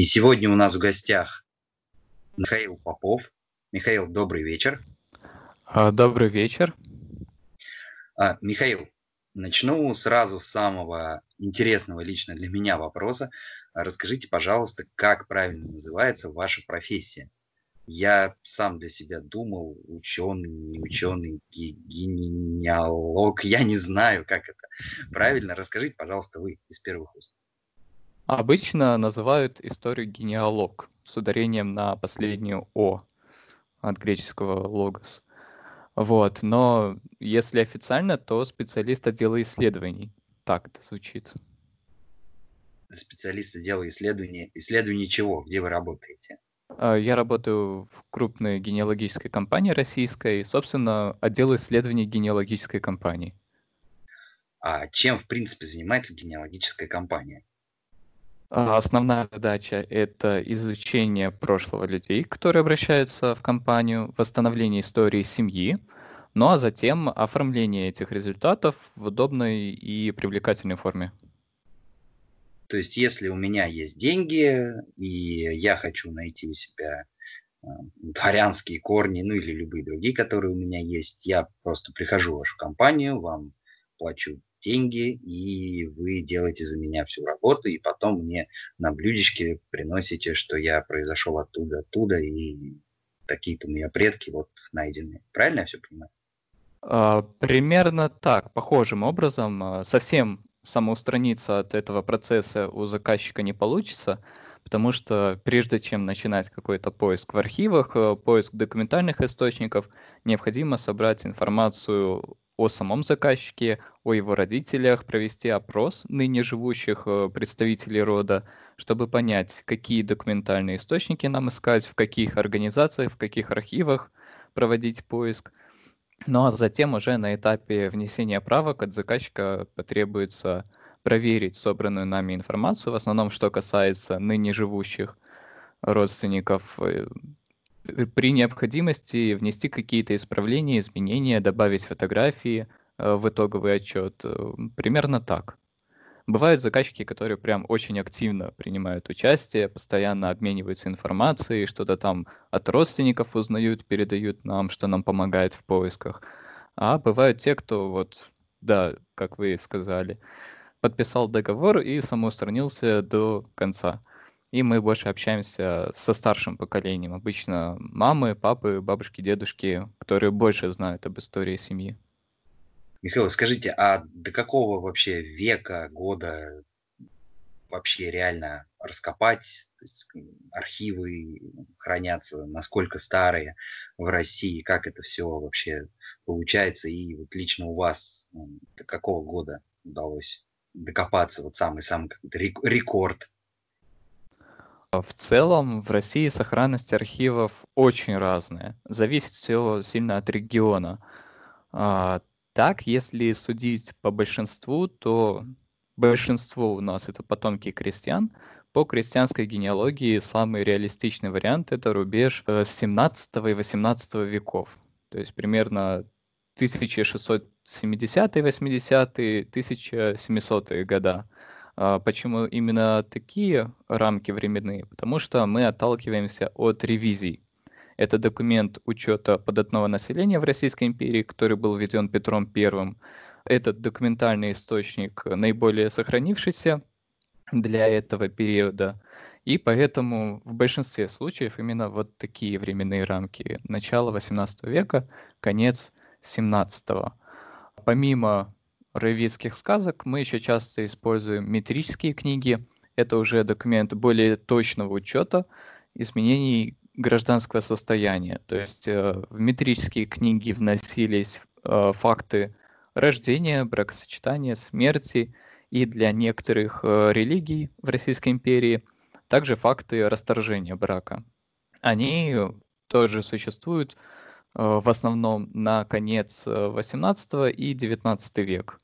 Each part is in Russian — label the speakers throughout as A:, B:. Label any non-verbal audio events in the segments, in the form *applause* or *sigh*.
A: И сегодня у нас в гостях Михаил Попов. Михаил, добрый вечер.
B: А, добрый вечер.
A: А, Михаил, начну сразу с самого интересного лично для меня вопроса. Расскажите, пожалуйста, как правильно называется ваша профессия? Я сам для себя думал, ученый, не ученый, генеалог, я не знаю, как это правильно. Расскажите, пожалуйста, вы из первых уст.
B: Обычно называют историю генеалог с ударением на последнюю «о» от греческого «логос». Вот, но если официально, то специалист отдела исследований. Так это звучит.
A: Специалист отдела исследований. Исследований чего? Где вы работаете?
B: А, я работаю в крупной генеалогической компании российской, собственно, отдел исследований генеалогической компании.
A: А чем, в принципе, занимается генеалогическая компания?
B: А, основная задача– это изучение прошлого людей, которые обращаются в компанию, восстановление истории семьи, ну а затем оформление этих результатов в удобной и привлекательной форме.
A: То есть, если у меня есть деньги, и я хочу найти у себя э, дворянские корни, ну или любые другие, которые у меня есть, я просто прихожу в вашу компанию, вам плачу деньги, и вы делаете за меня всю работу, и потом мне на блюдечке приносите, что я произошел оттуда, оттуда, и такие-то у меня предки вот найдены. Правильно я все понимаю?
B: А, примерно так, похожим образом. А, совсем самоустраниться от этого процесса у заказчика не получится, потому что прежде чем начинать какой-то поиск в архивах, э, поиск документальных источников, необходимо собрать информацию о самом заказчике, о его родителях, провести опрос ныне живущих э, представителей рода, чтобы понять, какие документальные источники нам искать, в каких организациях, в каких архивах проводить поиск – ну а затем уже на этапе внесения правок от заказчика потребуется проверить собранную нами информацию, в основном что касается ныне живущих родственников, э, при необходимости внести какие-то исправления, изменения, добавить фотографии э, в итоговый отчет. Э, примерно так. Бывают заказчики, которые прям очень активно принимают участие, постоянно обмениваются информацией, что-то там от родственников узнают, передают нам, что нам помогает в поисках. А бывают те, кто вот, да, как вы сказали, подписал договор и самоустранился до конца. И мы больше общаемся со старшим поколением. Обычно мамы, папы, бабушки, дедушки, которые больше знают об истории семьи.
A: Михаил, скажите, а до какого вообще века, года вообще реально раскопать? То есть архивы хранятся, насколько старые в России, как это все вообще получается? И вот лично у вас до какого года удалось докопаться, вот самый-самый рекорд?
B: В целом в России сохранность архивов очень разная. Зависит все сильно от региона. А, так, если судить по большинству, то большинство у нас это потомки крестьян. По крестьянской генеалогии самый реалистичный вариант это рубеж 17 э, и 18 веков. То есть примерно 1670 80 1700 года. А почему именно такие рамки временные? Потому что мы отталкиваемся от ревизий. Это документ учета податного населения в Российской империи, который был введен Петром I. Этот документальный источник наиболее сохранившийся для этого периода. И поэтому в большинстве случаев именно вот такие временные рамки. Начало 18 века, конец 17 -го. Помимо равийских сказок, мы еще часто используем метрические книги. Это уже документ более точного учета изменений гражданского состояния. То есть э, в метрические книги вносились э, факты рождения, бракосочетания, смерти и для некоторых э, религий в Российской империи также факты расторжения брака. Они тоже существуют в основном на конец 18 и 19 век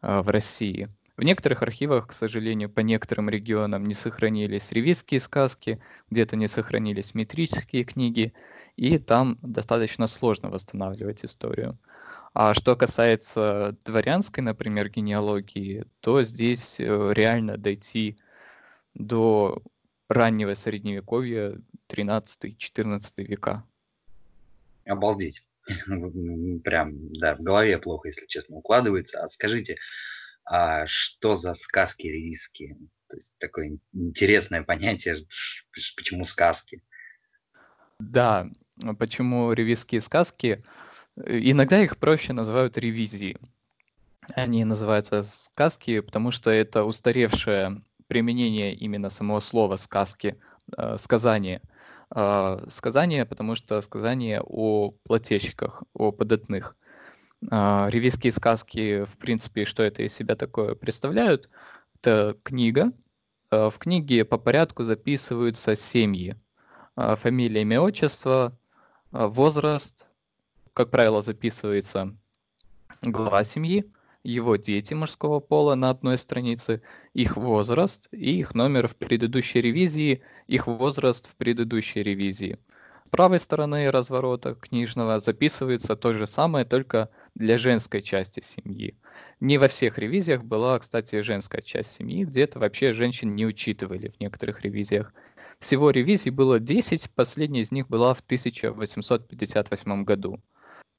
B: в России. В некоторых архивах, к сожалению, по некоторым регионам не сохранились ревизские сказки, где-то не сохранились метрические книги, и там достаточно сложно восстанавливать историю. А что касается дворянской, например, генеалогии, то здесь э, реально дойти до раннего средневековья, 13-14 века.
A: Обалдеть. *laughs* Прям, да, в голове плохо, если честно, укладывается. А скажите, а что за сказки ревизские? То есть такое интересное понятие, *laughs* почему сказки?
B: Да, почему ревизские сказки? Иногда их проще называют ревизии. Они называются сказки, потому что это устаревшее применение именно самого слова сказки, э, сказание. Э, сказание, потому что сказание о плательщиках, о податных. Э, ревизские сказки, в принципе, что это из себя такое представляют? Это книга. Э, в книге по порядку записываются семьи. Фамилия, имя, отчество, возраст. Как правило, записывается глава семьи, его дети мужского пола на одной странице, их возраст и их номер в предыдущей ревизии, их возраст в предыдущей ревизии. С правой стороны разворота книжного записывается то же самое, только для женской части семьи. Не во всех ревизиях была, кстати, женская часть семьи, где-то вообще женщин не учитывали в некоторых ревизиях. Всего ревизий было 10, последняя из них была в 1858 году.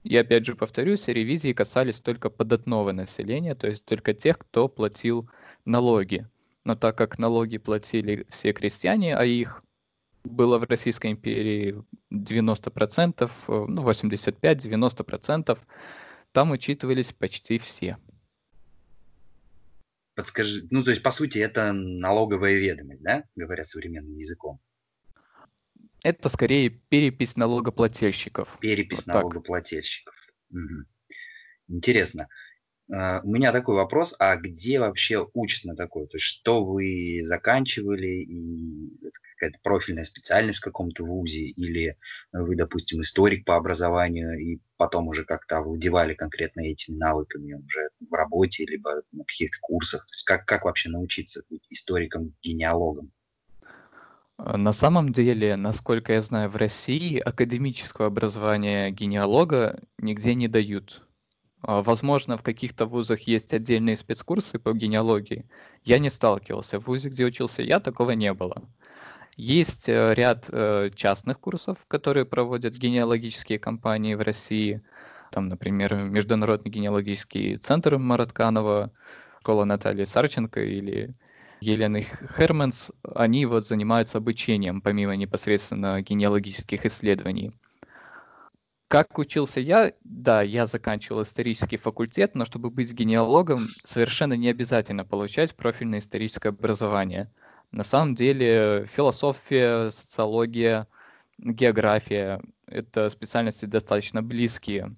B: И опять же повторюсь, ревизии касались только податного населения, то есть только тех, кто платил налоги. Но так как налоги платили все крестьяне, а их было в Российской империи 90%, э, ну 85-90%, там учитывались почти все.
A: Подскажи, ну то есть по сути это налоговая ведомость, да, говоря современным языком?
B: Это скорее перепись налогоплательщиков.
A: Перепись вот налогоплательщиков. Угу. Интересно. Uh, у меня такой вопрос, а где вообще учат на такое? То есть что вы заканчивали, и какая-то профильная специальность в каком-то вузе, или вы, допустим, историк по образованию, и потом уже как-то овладевали конкретно этими навыками уже в работе, либо на каких-то курсах? То есть как, как вообще научиться быть историком-генеалогом?
B: А, на самом деле, насколько я знаю, в России академического образования генеалога нигде не дают. А, возможно, в каких-то вузах есть отдельные спецкурсы по генеалогии. Я не сталкивался. В вузе, где учился я, такого не было. Есть э, ряд э, частных курсов, которые проводят генеалогические компании в России. Там, например, Международный генеалогический центр Маратканова, школа Натальи Сарченко или Елены Херманс, они вот занимаются обучением, помимо непосредственно генеалогических исследований. Как учился я? Да, я заканчивал исторический факультет, но чтобы быть генеалогом, совершенно не обязательно получать профильное историческое образование. На самом деле философия, социология, география — это специальности достаточно близкие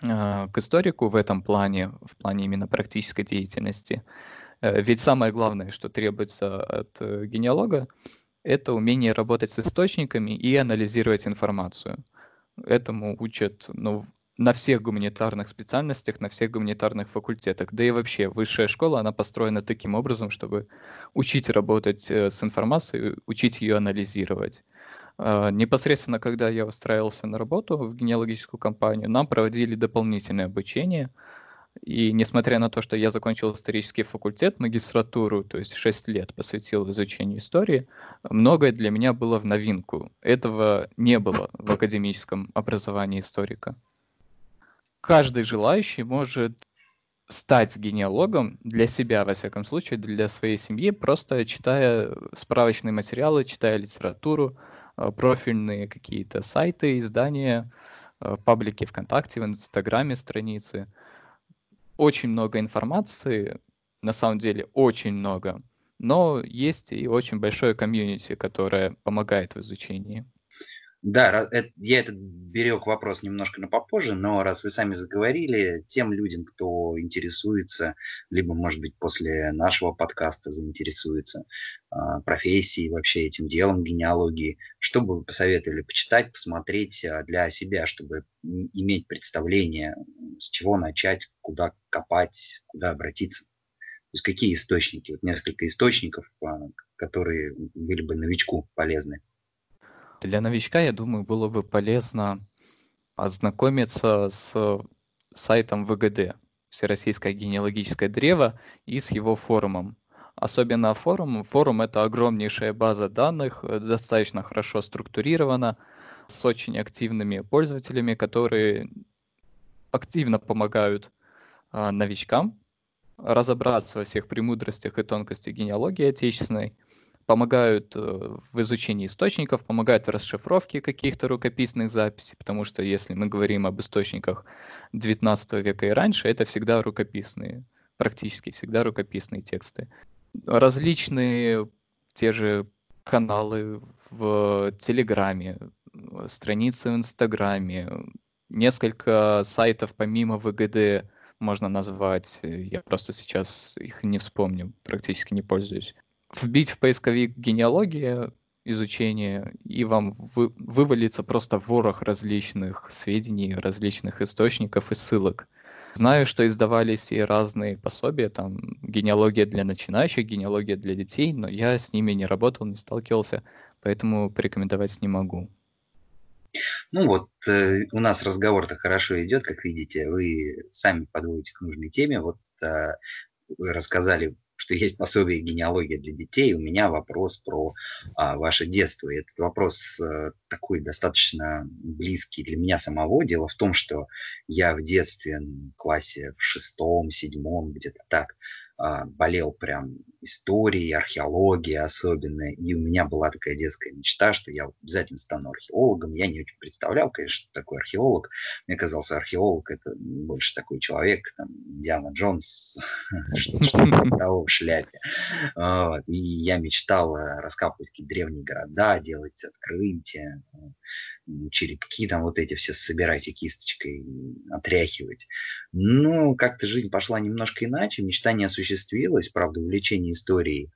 B: э, к историку в этом плане, в плане именно практической деятельности. Ведь самое главное, что требуется от э, генеалога, это умение работать с источниками и анализировать информацию. Этому учат ну, на всех гуманитарных специальностях, на всех гуманитарных факультетах. Да и вообще высшая школа, она построена таким образом, чтобы учить работать э, с информацией, учить ее анализировать. Непосредственно, когда я устраивался на работу в генеалогическую компанию, нам проводили дополнительное обучение – и несмотря на то, что я закончил исторический факультет, магистратуру, то есть 6 лет посвятил изучению истории, многое для меня было в новинку. Этого не было в академическом образовании историка. Каждый желающий может стать генеалогом для себя, во всяком случае, для своей семьи, просто читая справочные материалы, читая литературу, э, профильные какие-то сайты, издания, э, паблики ВКонтакте, в Инстаграме страницы – очень много информации, на самом деле очень много, но есть и очень большое комьюнити, которое помогает в изучении.
A: Да, я этот берег вопрос немножко на попозже, но раз вы сами заговорили, тем людям, кто интересуется, либо, может быть, после нашего подкаста заинтересуется э, профессией, вообще этим делом генеалогии, что бы вы посоветовали почитать, посмотреть а, для себя, чтобы иметь представление, с чего начать, куда копать, куда обратиться? То есть какие источники? Вот несколько источников, э, которые были бы новичку полезны.
B: Для новичка, я думаю, было бы полезно ознакомиться с сайтом ВГД, Всероссийское генеалогическое древо, и с его форумом. особенно форум. Форум — это огромнейшая база данных, достаточно хорошо структурирована, с очень активными пользователями, которые активно помогают а, новичкам разобраться во всех премудростях и тонкостях генеалогии отечественной, помогают э, в изучении источников, помогают в расшифровке каких-то рукописных записей, потому что если мы говорим об источниках XIX века и раньше, это всегда рукописные, практически всегда рукописные тексты. Различные те же каналы в Телеграме, страницы в Инстаграме, несколько сайтов помимо ВГД можно назвать. Я просто сейчас их не вспомню, практически не пользуюсь. Вбить в поисковик генеалогия, изучение, и вам вы, вывалится просто ворох различных сведений, различных источников и ссылок. Знаю, что издавались и разные пособия, там генеалогия для начинающих, генеалогия для детей, но я с ними не работал, не сталкивался, поэтому порекомендовать не могу.
A: Ну вот, э, у нас разговор-то хорошо идет, как видите, вы сами подводите к нужной теме. Вот э, рассказали, что есть пособие генеалогия для детей. У меня вопрос про а, ваше детство. И этот вопрос а, такой достаточно близкий для меня самого. Дело в том, что я в детстве, в классе в шестом, седьмом, где-то так, а, болел прям историей, археологией особенно. И у меня была такая детская мечта, что я обязательно стану археологом. Я не очень представлял, конечно, такой археолог. Мне казался, археолог это больше такой человек, там, Диана Джонс, *laughs* что-то того в шляпе. И я мечтал раскапывать какие-то древние города, делать открытия, черепки там вот эти все собирать и кисточкой отряхивать. Но как-то жизнь пошла немножко иначе, мечта не осуществилась, правда, увлечение историей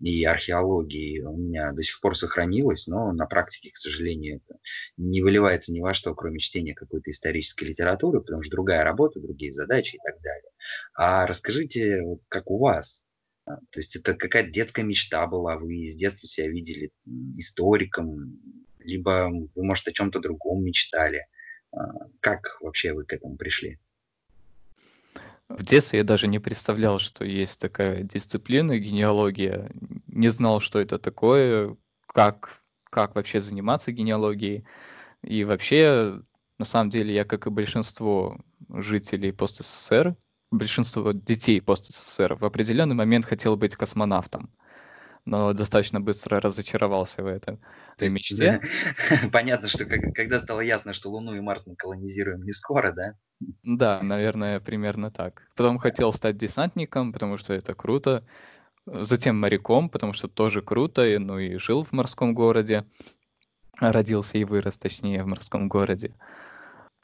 A: и археологии у меня до сих пор сохранилось, но на практике, к сожалению, это не выливается ни во что, кроме чтения какой-то исторической литературы, потому что другая работа, другие задачи и так далее. А расскажите, как у вас? А, то есть это какая-то детская мечта была, вы с детства себя видели историком, либо вы, может, о чем-то другом мечтали. А, как вообще вы к этому пришли?
B: В детстве я даже не представлял, что есть такая дисциплина генеалогия. Не знал, что это такое, как, как вообще заниматься генеалогией. И вообще, на самом деле, я, как и большинство жителей пост-СССР, большинство детей пост-СССР, в определенный момент хотел быть космонавтом но достаточно быстро разочаровался в этом этой мечте. *laughs*
A: Понятно, что когда стало ясно, что Луну и Марс мы колонизируем не скоро, да?
B: Да, наверное, примерно так. Потом хотел стать десантником, потому что это круто. Затем моряком, потому что тоже круто, и, ну и жил в морском городе. Родился и вырос, точнее, в морском городе.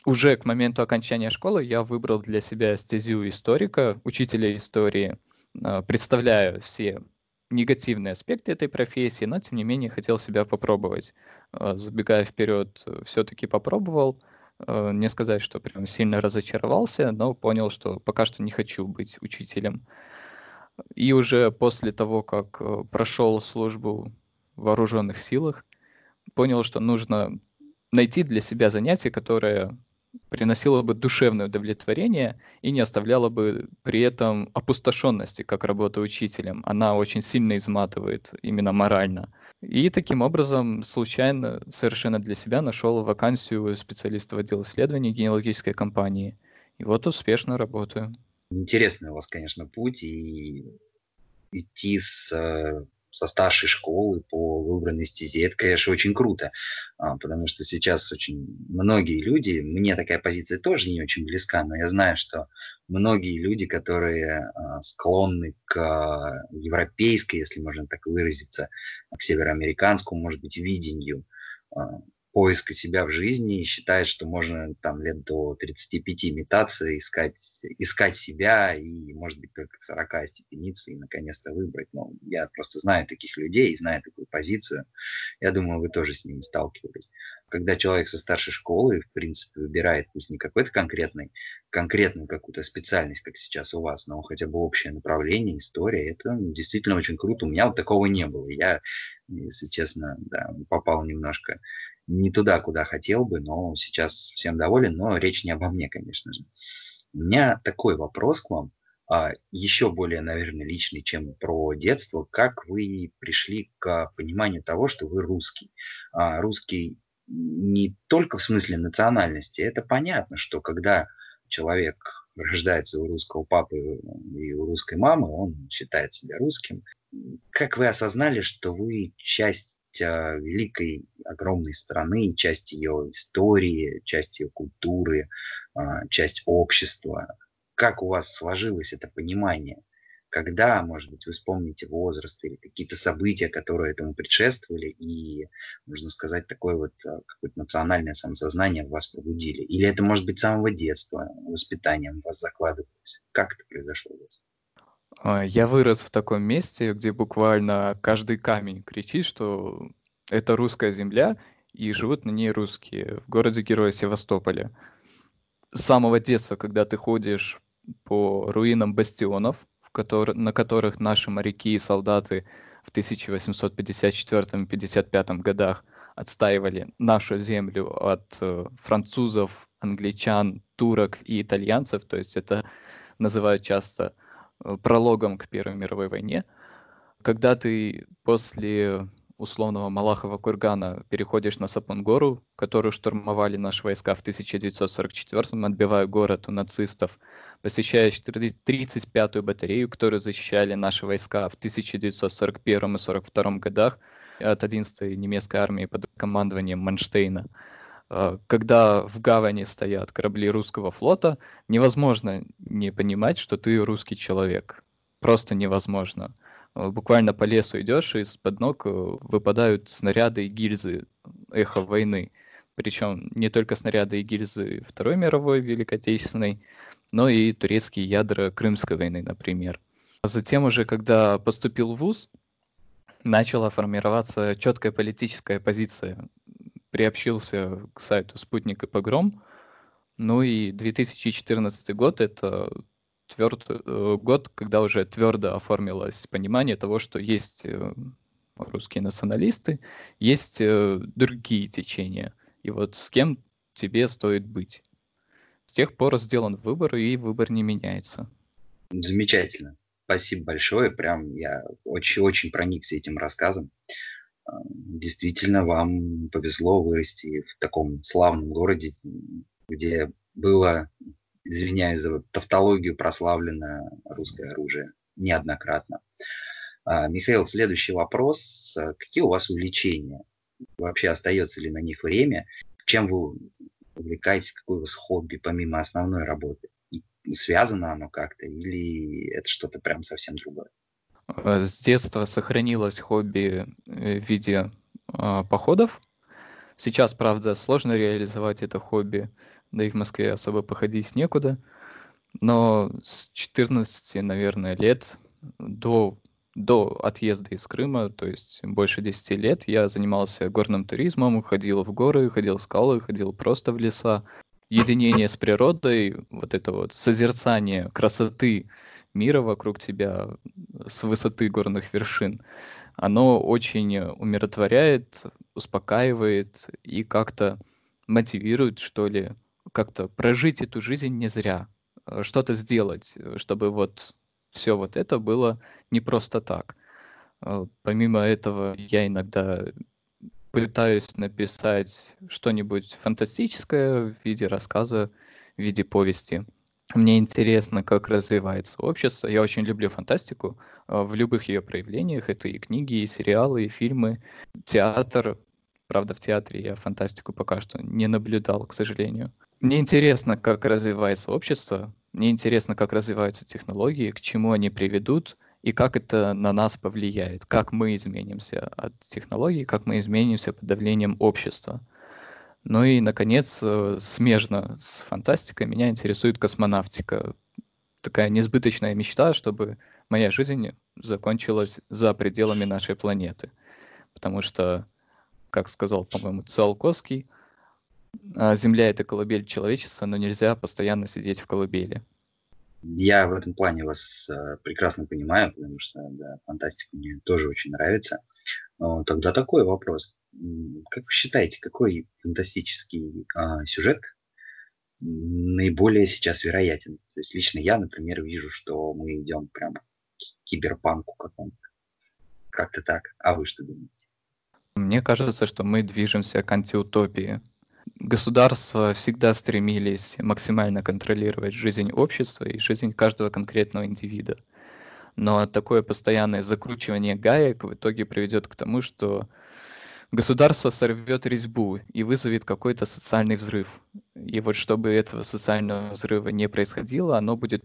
B: Уже к моменту окончания школы я выбрал для себя стезю историка, учителя истории, а, представляю все негативные аспекты этой профессии, но тем не менее хотел себя попробовать. А, забегая вперед, все-таки попробовал. А, не сказать, что прям сильно разочаровался, но понял, что пока что не хочу быть учителем. И уже после того, как э, прошел службу в вооруженных силах, понял, что нужно найти для себя занятие, которое приносила бы душевное удовлетворение и не оставляла бы при этом опустошенности, как работа учителем. Она очень сильно изматывает именно морально. И таким образом случайно совершенно для себя нашел вакансию специалиста в отдел исследований генеалогической компании. И вот успешно работаю.
A: Интересный у вас, конечно, путь и идти с э, со старшей школы по выбранной стезе, это, конечно, очень круто, а, потому что сейчас очень многие люди, мне такая позиция тоже не очень близка, но я знаю, что многие люди, которые а, склонны к а, европейской, если можно так выразиться, к североамериканскому, может быть, видению поиска себя в жизни и считает, что можно там лет до 35 метаться, искать, искать себя и, может быть, только к 40 остепениться и наконец-то выбрать. Но я просто знаю таких людей и знаю такую позицию. Я думаю, вы тоже с ними сталкивались. Когда человек со старшей школы, в принципе, выбирает, пусть не какой-то конкретный, конкретную какую-то специальность, как сейчас у вас, но хотя бы общее направление, история, это действительно очень круто. У меня вот такого не было. Я, если честно, да, попал немножко не туда, куда хотел бы, но сейчас всем доволен, но речь не обо мне, конечно же. У меня такой вопрос к вам. а, еще более, наверное, личный, чем про детство. Как вы пришли к пониманию того, что вы русский? А, русский не только в смысле национальности. Это понятно, что когда человек рождается у русского папы и у русской мамы, он считает себя русским. Как вы осознали, что вы часть а, великой, огромной страны, часть ее истории, часть ее культуры, а, часть общества? Как у вас сложилось это понимание? когда, может быть, вы вспомните возраст или какие-то события, которые этому предшествовали, и, можно сказать, такое вот а, какое-то национальное самосознание в вас пробудили? Или это, может быть, с самого детства, воспитанием вас закладывалось? Как это произошло у вас?
B: А, я вырос в таком месте, где буквально каждый камень кричит, что это русская земля, и живут на ней русские, в городе Героя Севастополя. С самого детства, когда ты ходишь по руинам бастионов, котор- на которых наши моряки и солдаты в 1854-55 годах отстаивали нашу землю от э, французов, англичан, турок и итальянцев, то есть это называют часто прологом к Первой мировой войне. Когда ты после условного Малахова кургана переходишь на Сапонгору, которую штурмовали наши войска в 1944-м, отбивая город у нацистов, посещаешь 35-ю батарею, которую защищали наши войска в 1941 и 1942 годах от 11-й немецкой армии под командованием Манштейна. А, когда в гавани стоят корабли русского флота, невозможно не понимать, что ты русский человек. Просто невозможно. А, буквально по лесу идешь, и из-под ног э, выпадают снаряды и гильзы эхо войны. Причем не только снаряды и гильзы Второй мировой Великой Отечественной, но и турецкие ядра Крымской войны, например. А затем уже, когда поступил в ВУЗ, начала формироваться четкая политическая позиция. Приобщился к сайту «Спутник и погром». Ну и 2014 год — это тверд, э, год, когда уже твердо оформилось понимание того, что есть э, русские националисты, есть э, другие течения. И вот с кем тебе стоит быть тех пор сделан выбор, и выбор не меняется.
A: Замечательно. Спасибо большое. Прям я очень-очень проникся этим рассказом. Действительно, вам повезло вырасти в таком славном городе, где было, извиняюсь за тавтологию, прославлено русское оружие неоднократно. А, Михаил, следующий вопрос. Какие у вас увлечения? Вообще остается ли на них время? Чем вы увлекаетесь, какое у вас хобби помимо основной работы? Связано оно как-то или это что-то прям совсем другое?
B: Э, с детства сохранилось хобби э, в виде э, походов. Сейчас, правда, сложно реализовать это хобби, да и в Москве особо походить некуда. Но с 14, наверное, лет до до отъезда из Крыма, то есть больше 10 лет, я занимался горным туризмом, ходил в горы, ходил в скалы, ходил просто в леса. Единение с природой, вот это вот созерцание красоты мира вокруг тебя с высоты горных вершин, оно очень умиротворяет, успокаивает и как-то мотивирует, что ли, как-то прожить эту жизнь не зря, что-то сделать, чтобы вот все вот это было не просто так. А, помимо этого, я иногда пытаюсь написать что-нибудь фантастическое в виде рассказа, в виде повести. Мне интересно, как развивается общество. Я очень люблю фантастику а, в любых ее проявлениях. Это и книги, и сериалы, и фильмы, театр. Правда, в театре я фантастику пока что не наблюдал, к сожалению. Мне интересно, как развивается общество, мне интересно, как развиваются технологии, к чему они приведут и как это на нас повлияет, как мы изменимся от технологий, как мы изменимся под давлением общества. Ну и, наконец, э, смежно с фантастикой меня интересует космонавтика. Такая несбыточная мечта, чтобы моя жизнь закончилась за пределами нашей планеты. Потому что, как сказал, по-моему, Циолковский, а, Земля — это колыбель человечества, но нельзя постоянно сидеть в колыбели.
A: Я в этом плане вас э, прекрасно понимаю, потому что да, фантастика мне тоже очень нравится. Но тогда такой вопрос. Как вы считаете, какой фантастический э, сюжет наиболее сейчас вероятен. То есть лично я, например, вижу, что мы идем прямо к киберпанку какому-то. Как-то так. А вы что думаете?
B: Мне кажется, что мы движемся к антиутопии. Государства всегда стремились максимально контролировать жизнь общества и жизнь каждого конкретного индивида. Но такое постоянное закручивание гаек в итоге приведет к тому, что государство сорвет резьбу и вызовет какой-то социальный взрыв. И вот чтобы этого социального взрыва не происходило, оно будет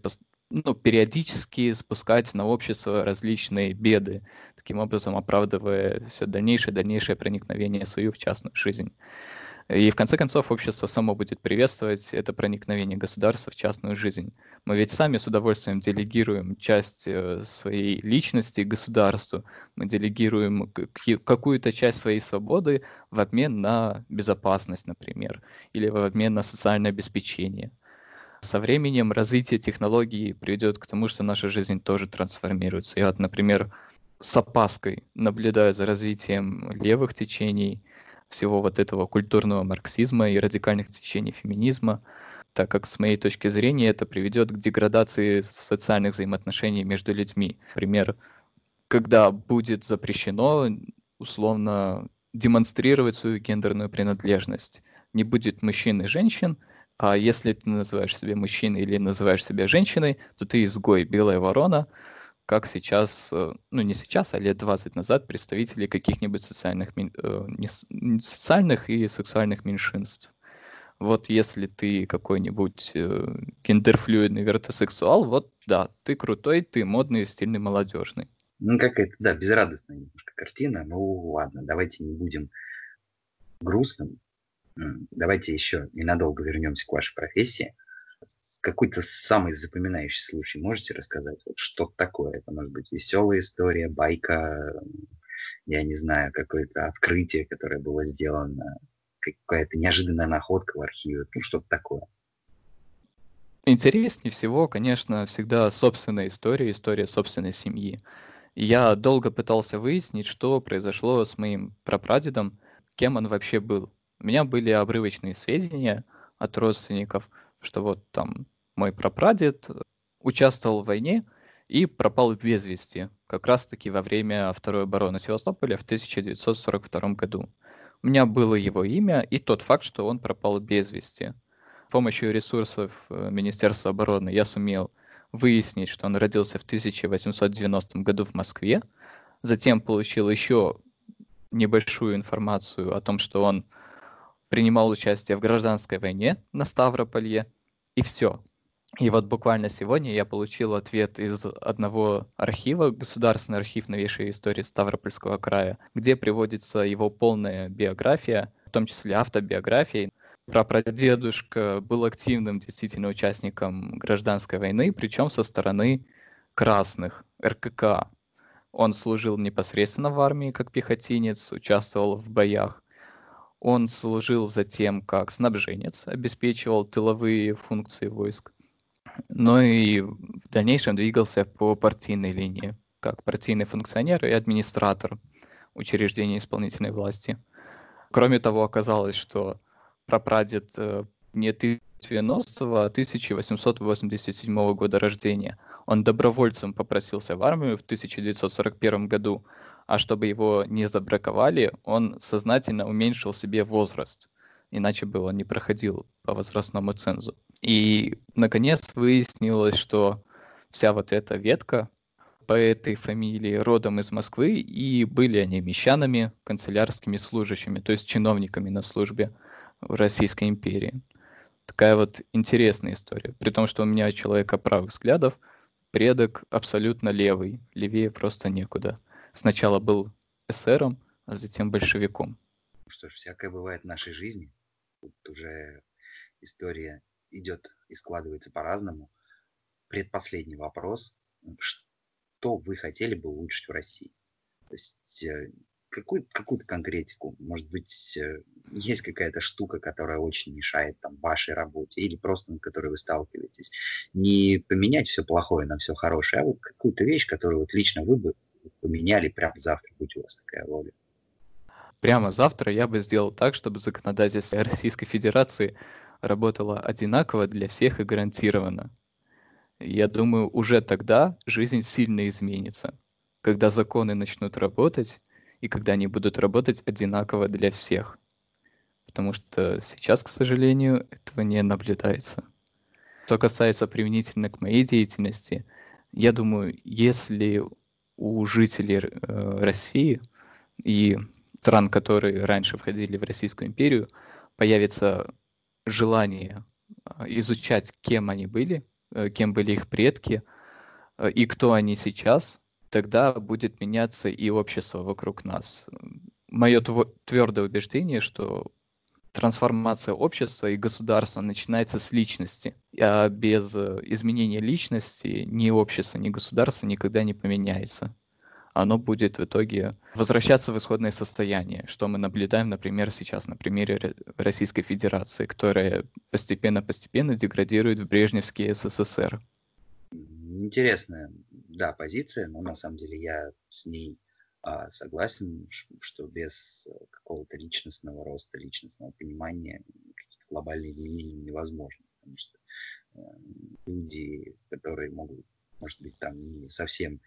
B: ну, периодически спускать на общество различные беды, таким образом оправдывая все дальнейшее, дальнейшее проникновение свою в частную жизнь. И в конце концов общество само будет приветствовать это проникновение государства в частную жизнь. Мы ведь сами с удовольствием делегируем часть э, своей личности государству, мы делегируем какую-то часть своей свободы в обмен на безопасность, например, или в обмен на социальное обеспечение. Со временем развитие технологий приведет к тому, что наша жизнь тоже трансформируется. Я, вот, например, с опаской наблюдаю за развитием левых течений, всего вот этого культурного марксизма и радикальных течений феминизма, так как с моей точки зрения это приведет к деградации социальных взаимоотношений между людьми. Например, когда будет запрещено условно демонстрировать свою гендерную принадлежность. Не будет мужчин и женщин, а если ты называешь себя мужчиной или называешь себя женщиной, то ты изгой, белая ворона, как сейчас, э, ну не сейчас, а лет 20 назад представители каких-нибудь социальных, э, социальных и сексуальных меньшинств. Вот если ты какой-нибудь э, гендерфлюидный вертосексуал, вот да, ты крутой, ты модный, стильный, молодежный.
A: Ну, какая-то, да, безрадостная немножко картина. Ну, ладно, давайте не будем грустным. Давайте еще ненадолго вернемся к вашей профессии какой-то самый запоминающий случай можете рассказать? Вот что такое? Это может быть веселая история, байка, я не знаю, какое-то открытие, которое было сделано, какая-то неожиданная находка в архиве, ну что-то такое.
B: Интереснее всего, конечно, всегда собственная история, история собственной семьи. Я долго пытался выяснить, что произошло с моим прапрадедом, кем он вообще был. У меня были обрывочные сведения от родственников – что вот там мой прапрадед участвовал в войне и пропал без вести, как раз-таки во время Второй обороны Севастополя в 1942 году. У меня было его имя и тот факт, что он пропал без вести. С помощью ресурсов э, Министерства обороны я сумел выяснить, что он родился в 1890 году в Москве, затем получил еще небольшую информацию о том, что он принимал участие в гражданской войне на Ставрополье, и все. И вот буквально сегодня я получил ответ из одного архива, Государственный архив новейшей истории Ставропольского края, где приводится его полная биография, в том числе автобиография. Прапрадедушка был активным действительно участником гражданской войны, причем со стороны красных, РКК. Он служил непосредственно в армии как пехотинец, участвовал в боях. Он служил затем как снабженец, обеспечивал тыловые функции войск, но и в дальнейшем двигался по партийной линии, как партийный функционер и администратор учреждений исполнительной власти. Кроме того, оказалось, что прапрадед э, не 90 а 1887 года рождения. Он добровольцем попросился в армию в 1941 году, а чтобы его не забраковали, он сознательно уменьшил себе возраст, иначе бы он не проходил по возрастному цензу. И, наконец, выяснилось, что вся вот эта ветка по этой фамилии родом из Москвы, и были они мещанами, канцелярскими служащими, то есть чиновниками на службе в Российской империи. Такая вот интересная история. При том, что у меня человека правых взглядов, предок абсолютно левый, левее просто некуда сначала был эсером, а затем большевиком.
A: Что ж, всякое бывает в нашей жизни. Тут уже история идет и складывается по-разному. Предпоследний вопрос. Что вы хотели бы улучшить в России? То есть э, какую, какую-то конкретику. Может быть, э, есть какая-то штука, которая очень мешает там, вашей работе, или просто на которой вы сталкиваетесь. Не поменять все плохое на все хорошее, а вот какую-то вещь, которую вот лично вы бы поменяли прямо завтра, будь у вас такая воля?
B: Прямо завтра я бы сделал так, чтобы законодательство Российской Федерации работала одинаково для всех и гарантированно. Я думаю, уже тогда жизнь сильно изменится, когда законы начнут работать и когда они будут работать одинаково для всех. Потому что сейчас, к сожалению, этого не наблюдается. Что касается применительно к моей деятельности, я думаю, если у жителей э, России и стран, которые раньше входили в Российскую империю, появится желание а, изучать, кем они были, э, кем были их предки э, и кто они сейчас, тогда будет меняться и общество вокруг нас. Мое твердое убеждение, что трансформация общества и государства начинается с личности. А без э, изменения личности ни общество, ни государство никогда не поменяется оно будет в итоге возвращаться в исходное состояние, что мы наблюдаем, например, сейчас на примере Российской Федерации, которая постепенно-постепенно деградирует в Брежневский СССР.
A: Интересная, да, позиция, но на самом деле я с ней согласен, что без какого-то личностного роста, личностного понимания каких-то глобальных изменений невозможно, потому что э, люди, которые могут, может быть, там не совсем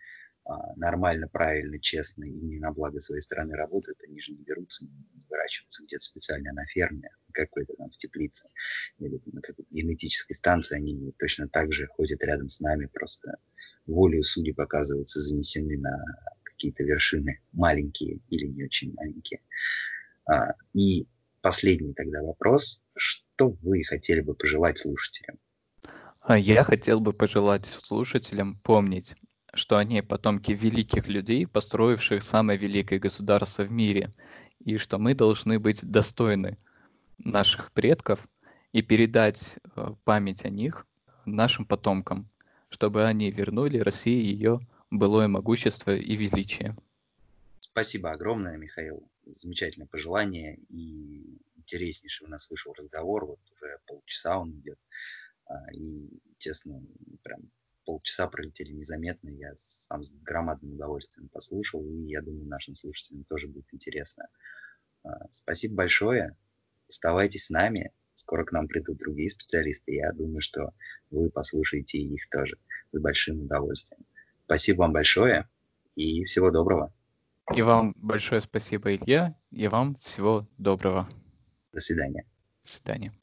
A: а, нормально, правильно, честно и не на благо своей страны работают, они же не берутся, не выращиваются где-то специально на ферме, какой-то там в теплице или на какой-то генетической станции, они точно так же ходят рядом с нами, просто волею судеб оказываются занесены на какие-то вершины маленькие или не очень маленькие. А, и последний тогда вопрос. Что вы хотели бы пожелать слушателям?
B: А я хотел бы пожелать слушателям помнить, что они потомки великих людей, построивших самое великое государство в мире, и что мы должны быть достойны наших предков и передать э, память о них нашим потомкам, чтобы они вернули России ее былое могущество и величие.
A: Спасибо огромное, Михаил. Замечательное пожелание и интереснейший у нас вышел разговор. Вот уже полчаса он идет. А, и, честно, прям полчаса пролетели незаметно. Я сам с громадным удовольствием послушал, и я думаю, нашим слушателям тоже будет интересно. А, спасибо большое. Оставайтесь с нами. Скоро к нам придут другие специалисты. Я думаю, что вы послушаете их тоже с большим удовольствием. Спасибо вам большое и всего доброго.
B: И вам большое спасибо, Илья, и вам всего доброго.
A: До свидания.
B: До свидания.